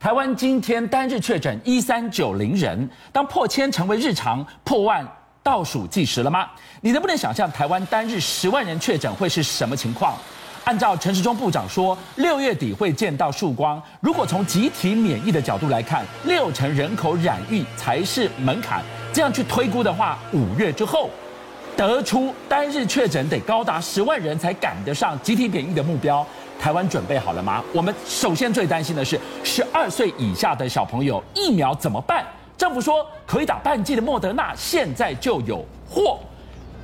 台湾今天单日确诊一三九零人，当破千成为日常，破万倒数计时了吗？你能不能想象台湾单日十万人确诊会是什么情况？按照陈时中部长说，六月底会见到曙光。如果从集体免疫的角度来看，六成人口染疫才是门槛。这样去推估的话，五月之后，得出单日确诊得高达十万人才赶得上集体免疫的目标。台湾准备好了吗？我们首先最担心的是十二岁以下的小朋友疫苗怎么办？政府说可以打半剂的莫德纳，现在就有货，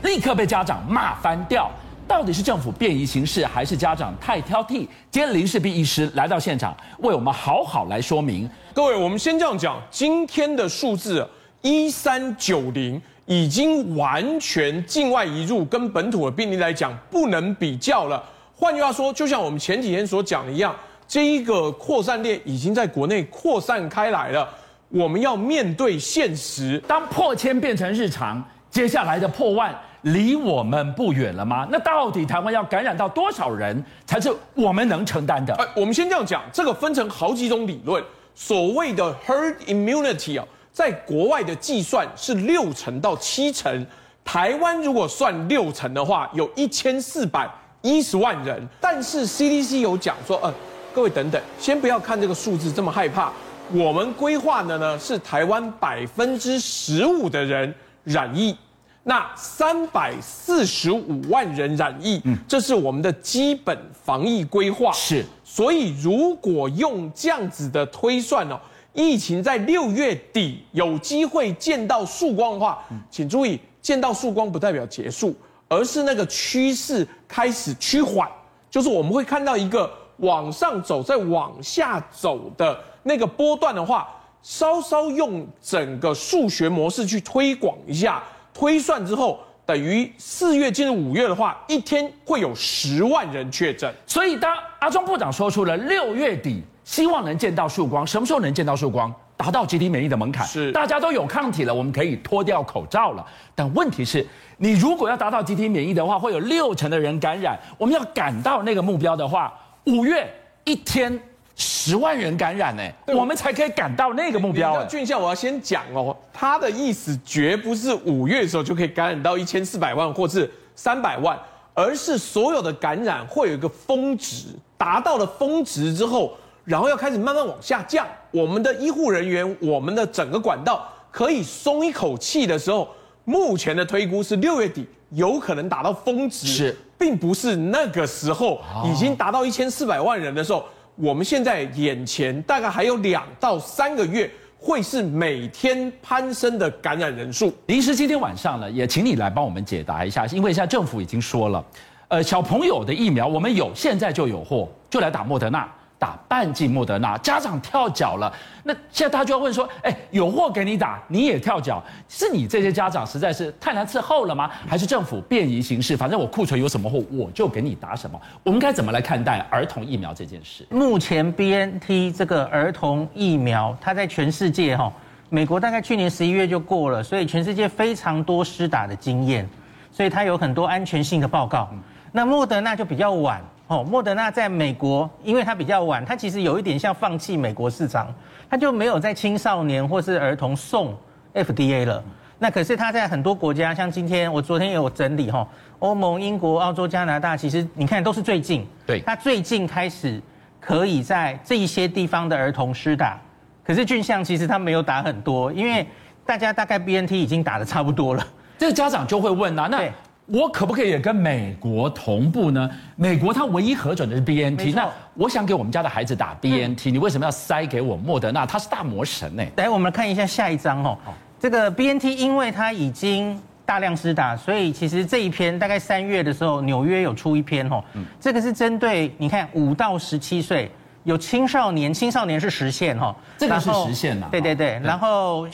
立刻被家长骂翻掉。到底是政府便宜行事，还是家长太挑剔？今天林世璧医师来到现场，为我们好好来说明。各位，我们先这样讲，今天的数字一三九零已经完全境外移入，跟本土的病例来讲不能比较了。换句话说，就像我们前几天所讲的一样，这一个扩散链已经在国内扩散开来了。我们要面对现实，当破千变成日常，接下来的破万离我们不远了吗？那到底台湾要感染到多少人才是我们能承担的？哎，我们先这样讲，这个分成好几种理论。所谓的 herd immunity 啊，在国外的计算是六成到七成，台湾如果算六成的话，有一千四百。一十万人，但是 CDC 有讲说，呃，各位等等，先不要看这个数字这么害怕。我们规划的呢是台湾百分之十五的人染疫，那三百四十五万人染疫，嗯，这是我们的基本防疫规划。是，所以如果用这样子的推算哦，疫情在六月底有机会见到曙光的话，请注意，见到曙光不代表结束。而是那个趋势开始趋缓，就是我们会看到一个往上走，再往下走的那个波段的话，稍稍用整个数学模式去推广一下，推算之后，等于四月进入五月的话，一天会有十万人确诊。所以当阿中部长说出了六月底希望能见到曙光，什么时候能见到曙光？达到集体免疫的门槛，是大家都有抗体了，我们可以脱掉口罩了。但问题是，你如果要达到集体免疫的话，会有六成的人感染。我们要赶到那个目标的话，五月一天十万人感染呢，我们才可以赶到那个目标。俊孝，我要先讲哦，他的意思绝不是五月的时候就可以感染到一千四百万或是三百万，而是所有的感染会有一个峰值，达到了峰值之后。然后要开始慢慢往下降，我们的医护人员，我们的整个管道可以松一口气的时候，目前的推估是六月底有可能达到峰值，是，并不是那个时候已经达到一千四百万人的时候，我们现在眼前大概还有两到三个月会是每天攀升的感染人数。林医师今天晚上呢，也请你来帮我们解答一下，因为现在政府已经说了，呃，小朋友的疫苗我们有，现在就有货，就来打莫德纳。打半剂莫德纳，家长跳脚了。那现在他就要问说：哎，有货给你打，你也跳脚，是你这些家长实在是太难伺候了吗？还是政府便宜行事？反正我库存有什么货，我就给你打什么。我们该怎么来看待儿童疫苗这件事？目前 BNT 这个儿童疫苗，它在全世界哈，美国大概去年十一月就过了，所以全世界非常多施打的经验，所以它有很多安全性的报告。那莫德纳就比较晚。哦，莫德纳在美国，因为它比较晚，它其实有一点像放弃美国市场，它就没有在青少年或是儿童送 FDA 了。那可是它在很多国家，像今天我昨天也有整理哈，欧盟、英国、澳洲、加拿大，其实你看都是最近，对，它最近开始可以在这一些地方的儿童施打。可是俊相其实他没有打很多，因为大家大概 BNT 已经打的差不多了。这个家长就会问啊，那。我可不可以也跟美国同步呢？美国它唯一核准的是 BNT，那我想给我们家的孩子打 BNT，你为什么要塞给我莫德纳？他是大魔神呢。来，我们来看一下下一张哦。这个 BNT 因为它已经大量施打，所以其实这一篇大概三月的时候，纽约有出一篇哦。这个是针对你看五到十七岁有青少年，青少年是实现哈。这个是实线呐。对对对，然后。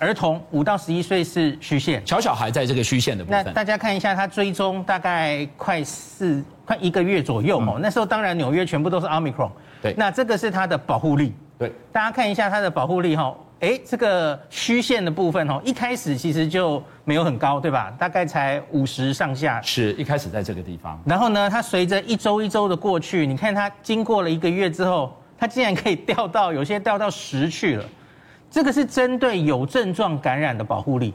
儿童五到十一岁是虚线，小小孩在这个虚线的部分。那大家看一下，他追踪大概快四快一个月左右哦。嗯、那时候当然纽约全部都是 Omicron。对，那这个是它的保护力。对，大家看一下它的保护力哈。哎，这个虚线的部分哦，一开始其实就没有很高，对吧？大概才五十上下。是一开始在这个地方。然后呢，它随着一周一周的过去，你看它经过了一个月之后。它竟然可以掉到有些掉到十去了。这个是针对有症状感染的保护力，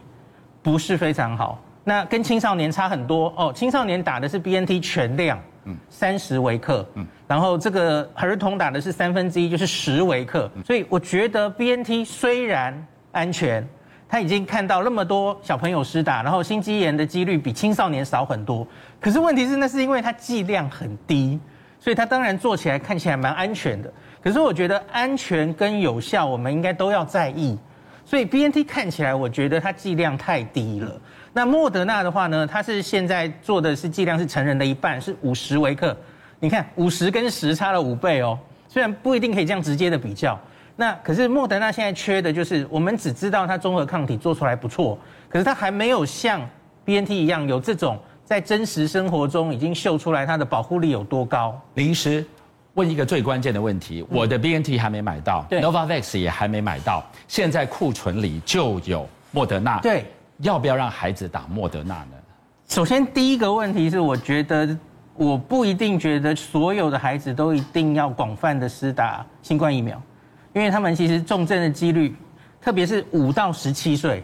不是非常好。那跟青少年差很多哦，青少年打的是 BNT 全量，嗯，三十微克，嗯，然后这个儿童打的是三分之一，就是十微克。所以我觉得 BNT 虽然安全，他已经看到那么多小朋友施打，然后心肌炎的几率比青少年少很多。可是问题是，那是因为它剂量很低，所以它当然做起来看起来蛮安全的。可是我觉得安全跟有效，我们应该都要在意。所以 BNT 看起来，我觉得它剂量太低了。那莫德纳的话呢，它是现在做的是剂量是成人的一半，是五十微克。你看五十跟十差了五倍哦。虽然不一定可以这样直接的比较，那可是莫德纳现在缺的就是，我们只知道它综合抗体做出来不错，可是它还没有像 BNT 一样有这种在真实生活中已经秀出来它的保护力有多高。临时。问一个最关键的问题，我的 BNT 还没买到，Novavax 也还没买到，现在库存里就有莫德纳，对，要不要让孩子打莫德纳呢？首先第一个问题是，我觉得我不一定觉得所有的孩子都一定要广泛的施打新冠疫苗，因为他们其实重症的几率，特别是五到十七岁，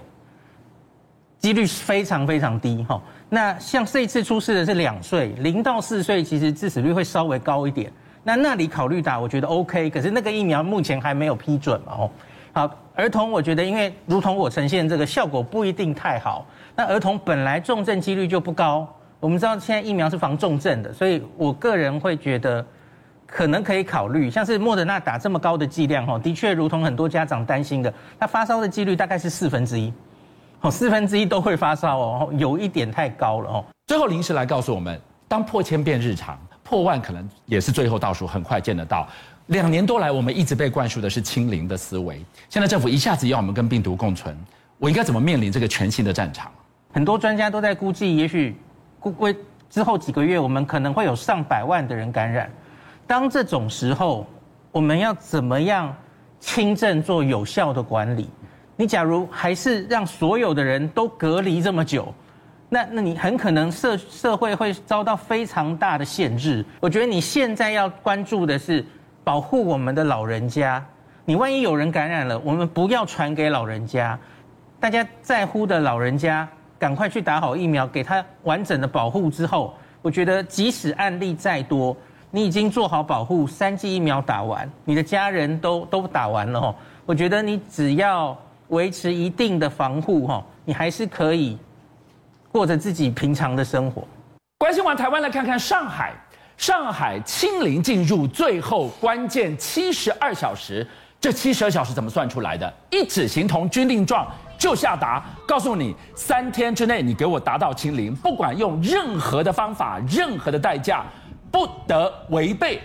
几率非常非常低哈。那像这次出事的是两岁，零到四岁，其实致死率会稍微高一点。那那里考虑打，我觉得 OK，可是那个疫苗目前还没有批准嘛？哦，好，儿童我觉得，因为如同我呈现这个效果不一定太好。那儿童本来重症几率就不高，我们知道现在疫苗是防重症的，所以我个人会觉得可能可以考虑，像是莫德纳打这么高的剂量，哈，的确如同很多家长担心的，他发烧的几率大概是四分之一，哦，四分之一都会发烧哦，有一点太高了哦。最后临时来告诉我们，当破千变日常。破万可能也是最后倒数，很快见得到。两年多来，我们一直被灌输的是清零的思维。现在政府一下子要我们跟病毒共存，我应该怎么面临这个全新的战场？很多专家都在估计，也许估计之后几个月，我们可能会有上百万的人感染。当这种时候，我们要怎么样轻症做有效的管理？你假如还是让所有的人都隔离这么久？那那你很可能社社会会遭到非常大的限制。我觉得你现在要关注的是保护我们的老人家。你万一有人感染了，我们不要传给老人家。大家在乎的老人家，赶快去打好疫苗，给他完整的保护之后，我觉得即使案例再多，你已经做好保护，三剂疫苗打完，你的家人都都打完了吼。我觉得你只要维持一定的防护吼，你还是可以。过着自己平常的生活。关心完台湾，来看看上海。上海清零进入最后关键七十二小时，这七十二小时怎么算出来的？一纸形同军令状就下达，告诉你三天之内你给我达到清零，不管用任何的方法、任何的代价，不得违背。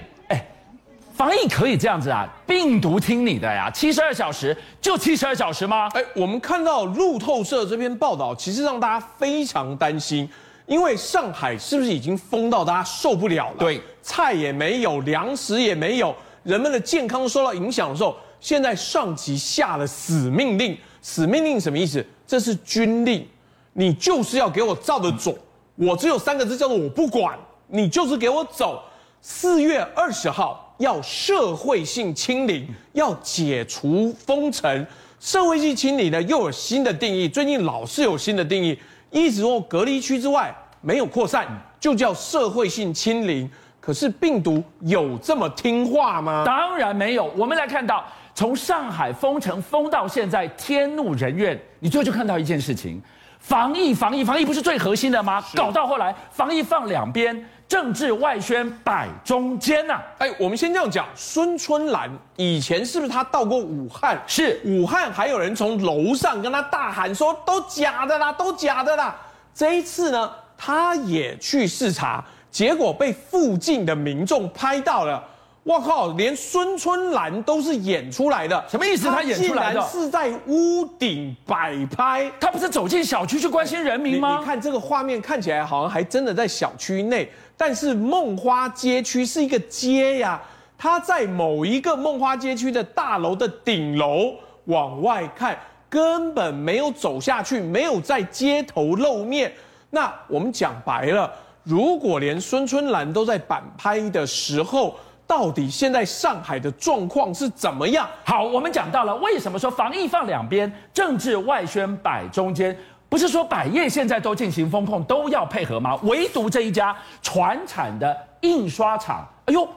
防疫可以这样子啊？病毒听你的呀？七十二小时就七十二小时吗？哎，我们看到路透社这篇报道，其实让大家非常担心，因为上海是不是已经封到大家受不了了？对，菜也没有，粮食也没有，人们的健康受到影响的时候，现在上级下了死命令。死命令什么意思？这是军令，你就是要给我照着做。我只有三个字，叫做我不管，你就是给我走。四月二十号。要社会性清零，要解除封城。社会性清零呢，又有新的定义。最近老是有新的定义，一直说隔离区之外没有扩散，就叫社会性清零。可是病毒有这么听话吗？当然没有。我们来看到，从上海封城封到现在，天怒人怨。你最后就看到一件事情：防疫，防疫，防疫，不是最核心的吗？搞到后来，防疫放两边。政治外宣摆中间呐、啊！哎，我们先这样讲，孙春兰以前是不是他到过武汉？是，武汉还有人从楼上跟他大喊说：“都假的啦，都假的啦！”这一次呢，他也去视察，结果被附近的民众拍到了。我靠，连孙春兰都是演出来的，什么意思？他演出来的是在屋顶摆拍，他不是走进小区去关心人民吗？你，你看这个画面，看起来好像还真的在小区内。但是梦花街区是一个街呀，他在某一个梦花街区的大楼的顶楼往外看，根本没有走下去，没有在街头露面。那我们讲白了，如果连孙春兰都在板拍的时候到底现在上海的状况是怎么样？好，我们讲到了为什么说防疫放两边，政治外宣摆中间，不是说百业现在都进行风控都要配合吗？唯独这一家传产的印刷厂，哎呦，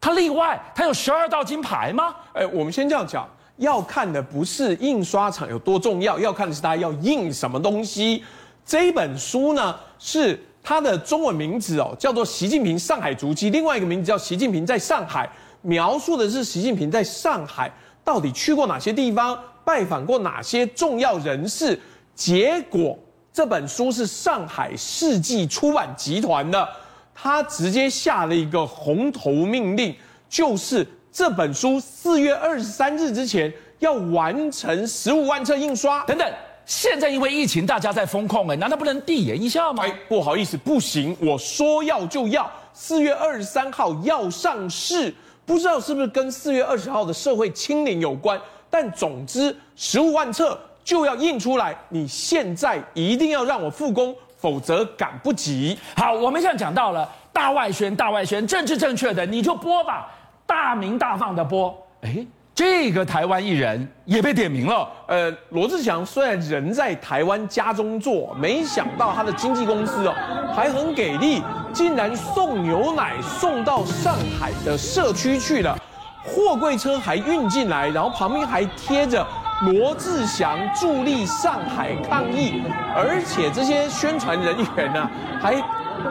它例外，它有十二道金牌吗？哎，我们先这样讲，要看的不是印刷厂有多重要，要看的是它要印什么东西。这一本书呢是。它的中文名字哦，叫做《习近平上海足迹》，另外一个名字叫《习近平在上海》，描述的是习近平在上海到底去过哪些地方，拜访过哪些重要人士。结果这本书是上海世纪出版集团的，他直接下了一个红头命令，就是这本书四月二十三日之前要完成十五万册印刷，等等。现在因为疫情，大家在封控，哎，难道不能递延一下吗？哎，不好意思，不行，我说要就要，四月二十三号要上市，不知道是不是跟四月二十号的社会清零有关，但总之十五万册就要印出来，你现在一定要让我复工，否则赶不及。好，我们现在讲到了大外宣，大外宣，政治正确的你就播吧，大鸣大放的播，哎。这个台湾艺人也被点名了。呃，罗志祥虽然人在台湾家中坐，没想到他的经纪公司哦还很给力，竟然送牛奶送到上海的社区去了，货柜车还运进来，然后旁边还贴着罗志祥助力上海抗疫，而且这些宣传人员呢还。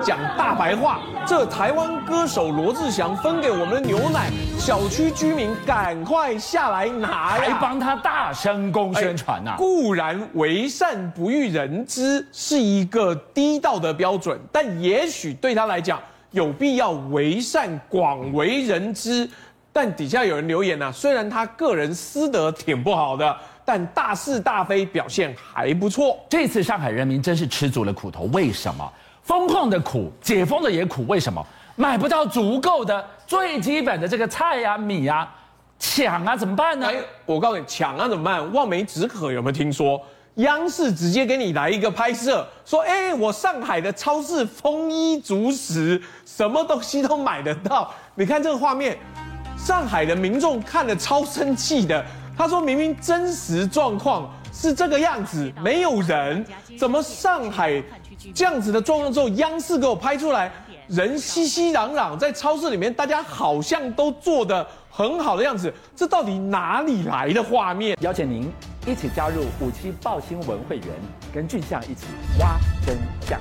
讲大白话，这台湾歌手罗志祥分给我们的牛奶，小区居民赶快下来拿呀！还帮他大声公宣传呐、啊。固然为善不欲人知是一个低道德标准，但也许对他来讲有必要为善广为人知。但底下有人留言呐、啊，虽然他个人私德挺不好的，但大是大非表现还不错。这次上海人民真是吃足了苦头，为什么？封控的苦，解封的也苦，为什么买不到足够的最基本的这个菜呀、啊、米呀、啊，抢啊怎么办呢？哎，我告诉你，抢啊怎么办？望梅止渴有没有听说？央视直接给你来一个拍摄，说哎，我上海的超市丰衣足食，什么东西都买得到。你看这个画面，上海的民众看得超生气的。他说明明真实状况是这个样子，没有人，怎么上海？这样子的状况之后，央视给我拍出来，人熙熙攘攘，在超市里面，大家好像都做的很好的样子，这到底哪里来的画面？邀请您一起加入五七报新闻会员，跟俊相一起挖真相。